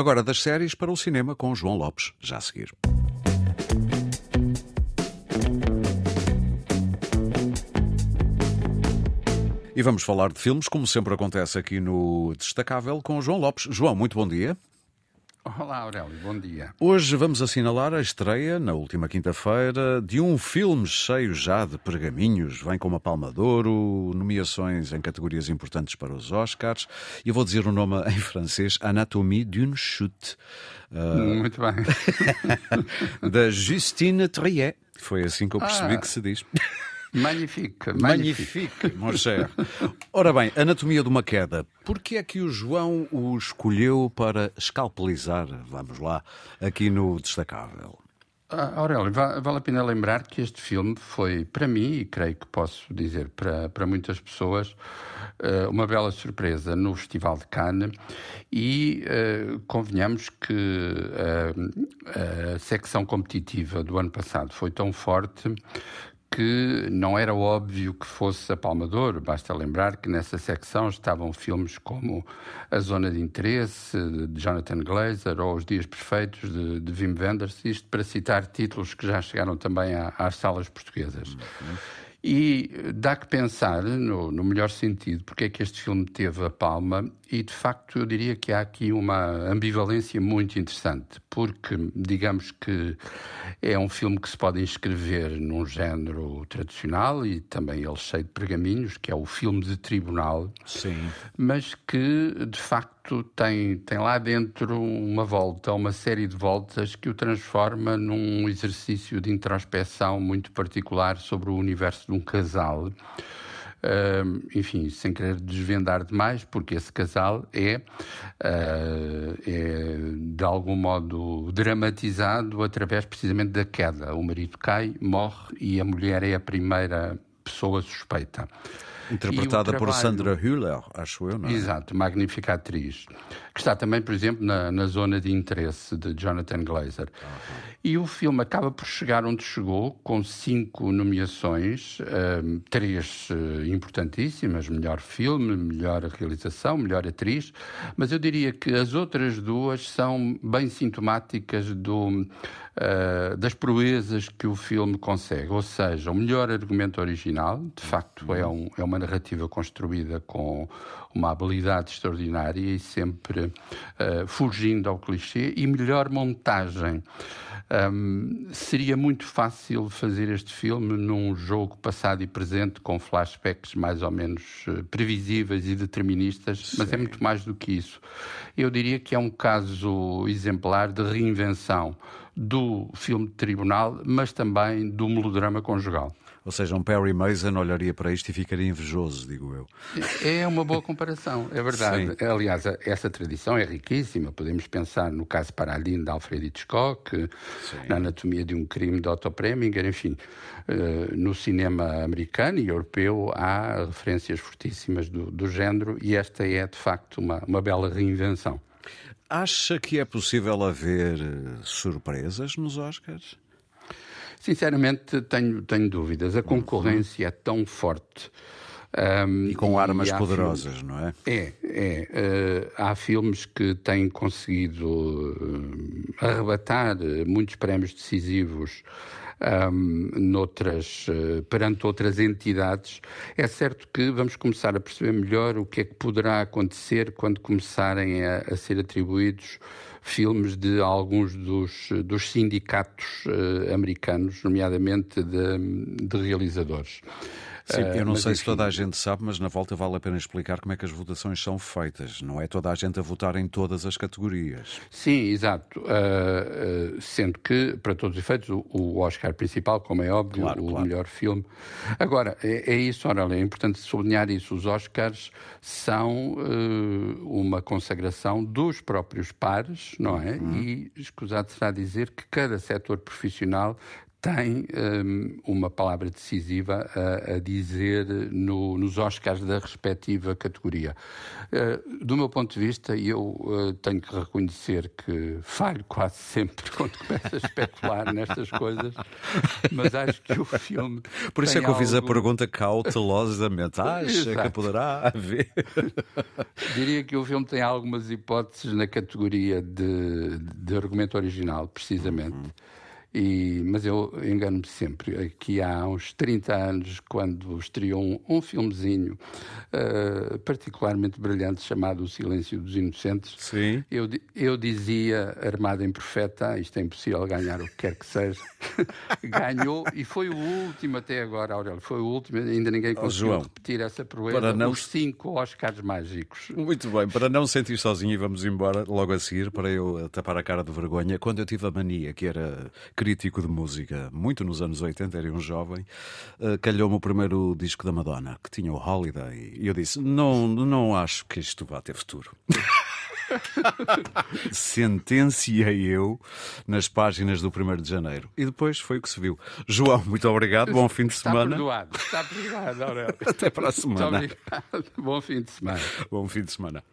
Agora das séries para o cinema com João Lopes, já a seguir. E vamos falar de filmes, como sempre acontece aqui no Destacável, com João Lopes. João, muito bom dia. Olá, Aurélio, bom dia. Hoje vamos assinalar a estreia, na última quinta-feira, de um filme cheio já de pergaminhos. Vem com uma palma de ouro, nomeações em categorias importantes para os Oscars. E eu vou dizer o nome em francês: Anatomie d'une chute. Uh... Muito bem. da Justine Triet. Foi assim que eu percebi ah. que se diz. Magnifique, magnifique, mon cher. Ora bem, anatomia de uma queda. Por que é que o João o escolheu para escalpelizar, vamos lá, aqui no Destacável? Ah, Aurélio, vale a pena lembrar que este filme foi, para mim, e creio que posso dizer para, para muitas pessoas, eh, uma bela surpresa no Festival de Cannes e uh, convenhamos que uh, a secção competitiva do ano passado foi tão forte que não era óbvio que fosse a Palmador. Basta lembrar que nessa secção estavam filmes como A Zona de Interesse, de Jonathan Glazer, ou Os Dias Perfeitos, de, de Wim Wenders, isto para citar títulos que já chegaram também às salas portuguesas. Uhum. E dá que pensar, no, no, melhor sentido, porque é que este filme teve a palma, e de facto eu diria que há aqui uma ambivalência muito interessante, porque digamos que é um filme que se pode inscrever num género tradicional e também ele cheio de pergaminhos, que é o filme de tribunal, Sim. mas que de facto tem, tem lá dentro uma volta, uma série de voltas que o transforma num exercício de introspeção muito particular sobre o universo de um casal. Uh, enfim, sem querer desvendar demais, porque esse casal é, uh, é de algum modo dramatizado através precisamente da queda. O marido cai, morre e a mulher é a primeira pessoa suspeita. Interpretada trabalho... por Sandra Hüller, acho eu, não é? Exato, magnífica atriz. Que está também, por exemplo, na, na zona de interesse de Jonathan Glazer. Uhum. E o filme acaba por chegar onde chegou, com cinco nomeações, uh, três uh, importantíssimas: melhor filme, melhor realização, melhor atriz. Mas eu diria que as outras duas são bem sintomáticas do uh, das proezas que o filme consegue. Ou seja, o melhor argumento original, de facto, é, um, é uma narrativa construída com uma habilidade extraordinária e sempre uh, fugindo ao clichê, e melhor montagem. Um, seria muito fácil fazer este filme num jogo passado e presente com flashbacks mais ou menos uh, previsíveis e deterministas, Sim. mas é muito mais do que isso. Eu diria que é um caso exemplar de reinvenção do filme de tribunal, mas também do melodrama conjugal. Ou seja, um Perry Mason olharia para isto e ficaria invejoso, digo eu. É uma boa comparação, é verdade. Sim. Aliás, essa tradição é riquíssima. Podemos pensar no caso Paradine de Alfred Hitchcock, Sim. na Anatomia de um Crime de Otto Preminger, enfim. Eh, no cinema americano e europeu há referências fortíssimas do, do género e esta é, de facto, uma, uma bela reinvenção. Acha que é possível haver eh, surpresas nos Oscars? Sinceramente, tenho, tenho dúvidas. A concorrência é tão forte. Um, e com armas e poderosas, filmes, não é? É, é. Uh, há filmes que têm conseguido uh, arrebatar muitos prémios decisivos um, noutras, uh, perante outras entidades. É certo que vamos começar a perceber melhor o que é que poderá acontecer quando começarem a, a ser atribuídos filmes de alguns dos, dos sindicatos uh, americanos, nomeadamente de, de realizadores. Sim, eu não uh, sei enfim... se toda a gente sabe, mas na volta vale a pena explicar como é que as votações são feitas. Não é toda a gente a votar em todas as categorias. Sim, exato. Uh, uh, sendo que, para todos os efeitos, o, o Oscar principal, como é óbvio, claro, o claro. melhor filme. Agora, é, é isso, ora, é importante sublinhar isso. Os Oscars são uma consagração dos próprios pares, não é? Uhum. E escusado será dizer que cada setor profissional tem um, uma palavra decisiva a, a dizer no, nos Oscars da respectiva categoria. Uh, do meu ponto de vista, eu uh, tenho que reconhecer que falho quase sempre quando começo a especular nestas coisas, mas acho que o filme. Por isso é que eu algo... fiz a pergunta cautelosamente. Acha Exato. que poderá haver? Diria que o filme tem algumas hipóteses na categoria de, de argumento original, precisamente. Uhum. E, mas eu engano-me sempre. Aqui há uns 30 anos, quando estreou um, um filmezinho uh, particularmente brilhante chamado O Silêncio dos Inocentes, Sim. Eu, eu dizia, armado em profeta, isto é impossível ganhar o que quer que seja. Ganhou e foi o último até agora, Aurélio. Foi o último, ainda ninguém conseguiu oh, repetir essa proeza. Não... Os cinco Oscars mágicos. Muito bem, para não sentir sozinho, e vamos embora logo a seguir, para eu tapar a cara de vergonha, quando eu tive a mania, que era crítico de música, muito nos anos 80, era um jovem, uh, calhou-me o primeiro disco da Madonna, que tinha o Holiday, e eu disse: Não, não acho que isto vá ter futuro. Sentenciei eu nas páginas do 1 de janeiro. E depois foi o que se viu. João, muito obrigado. Bom fim de semana. Está perdoado. Está perdoado, Aurélio. Até para a semana. Muito obrigado. Bom fim de semana. Bom fim de semana.